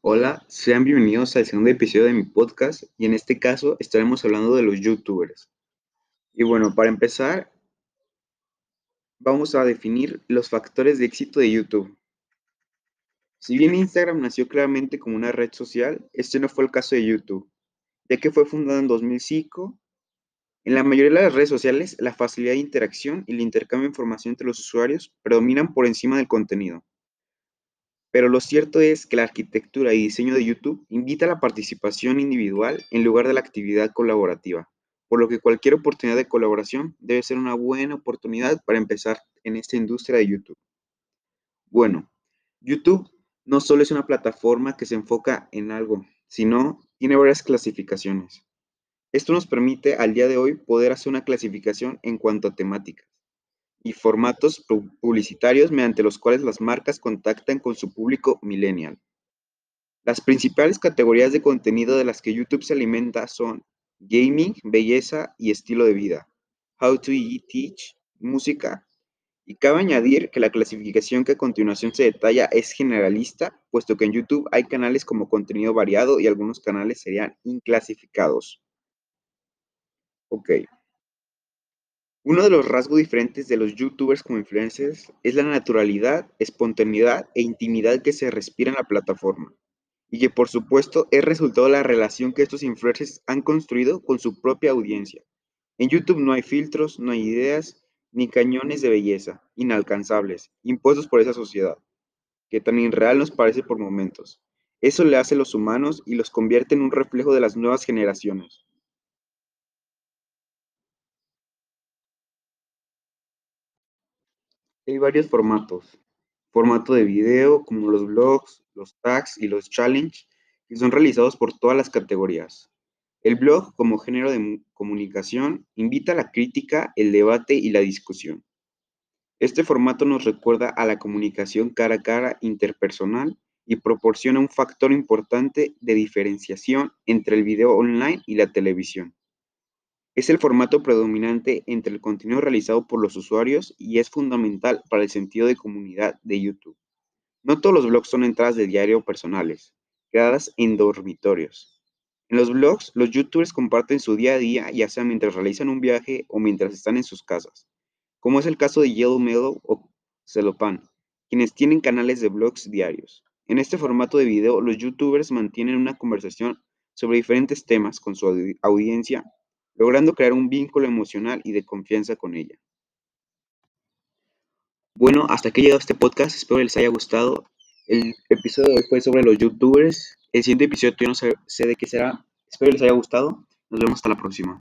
Hola, sean bienvenidos al segundo episodio de mi podcast y en este caso estaremos hablando de los youtubers. Y bueno, para empezar, vamos a definir los factores de éxito de YouTube. Si bien Instagram nació claramente como una red social, este no fue el caso de YouTube, ya que fue fundada en 2005. En la mayoría de las redes sociales, la facilidad de interacción y el intercambio de información entre los usuarios predominan por encima del contenido. Pero lo cierto es que la arquitectura y diseño de YouTube invita a la participación individual en lugar de la actividad colaborativa, por lo que cualquier oportunidad de colaboración debe ser una buena oportunidad para empezar en esta industria de YouTube. Bueno, YouTube no solo es una plataforma que se enfoca en algo, sino tiene varias clasificaciones. Esto nos permite al día de hoy poder hacer una clasificación en cuanto a temáticas y formatos publicitarios mediante los cuales las marcas contactan con su público millennial. Las principales categorías de contenido de las que YouTube se alimenta son gaming, belleza y estilo de vida, how to teach, música, y cabe añadir que la clasificación que a continuación se detalla es generalista, puesto que en YouTube hay canales como contenido variado y algunos canales serían inclasificados. Ok. Uno de los rasgos diferentes de los youtubers como influencers es la naturalidad, espontaneidad e intimidad que se respira en la plataforma, y que por supuesto es resultado de la relación que estos influencers han construido con su propia audiencia. En YouTube no hay filtros, no hay ideas, ni cañones de belleza, inalcanzables, impuestos por esa sociedad, que tan irreal nos parece por momentos. Eso le hace los humanos y los convierte en un reflejo de las nuevas generaciones. Hay varios formatos. Formato de video, como los blogs, los tags y los challenge, que son realizados por todas las categorías. El blog, como género de comunicación, invita a la crítica, el debate y la discusión. Este formato nos recuerda a la comunicación cara a cara interpersonal y proporciona un factor importante de diferenciación entre el video online y la televisión. Es el formato predominante entre el contenido realizado por los usuarios y es fundamental para el sentido de comunidad de YouTube. No todos los blogs son entradas de diario personales, creadas en dormitorios. En los blogs, los youtubers comparten su día a día, ya sea mientras realizan un viaje o mientras están en sus casas, como es el caso de Yellow Mellow o Celopan, quienes tienen canales de blogs diarios. En este formato de video, los youtubers mantienen una conversación sobre diferentes temas con su audiencia logrando crear un vínculo emocional y de confianza con ella. Bueno, hasta aquí ha llegado este podcast, espero les haya gustado. El episodio de hoy fue sobre los youtubers. El siguiente episodio yo no sé, sé de qué será. Espero les haya gustado. Nos vemos hasta la próxima.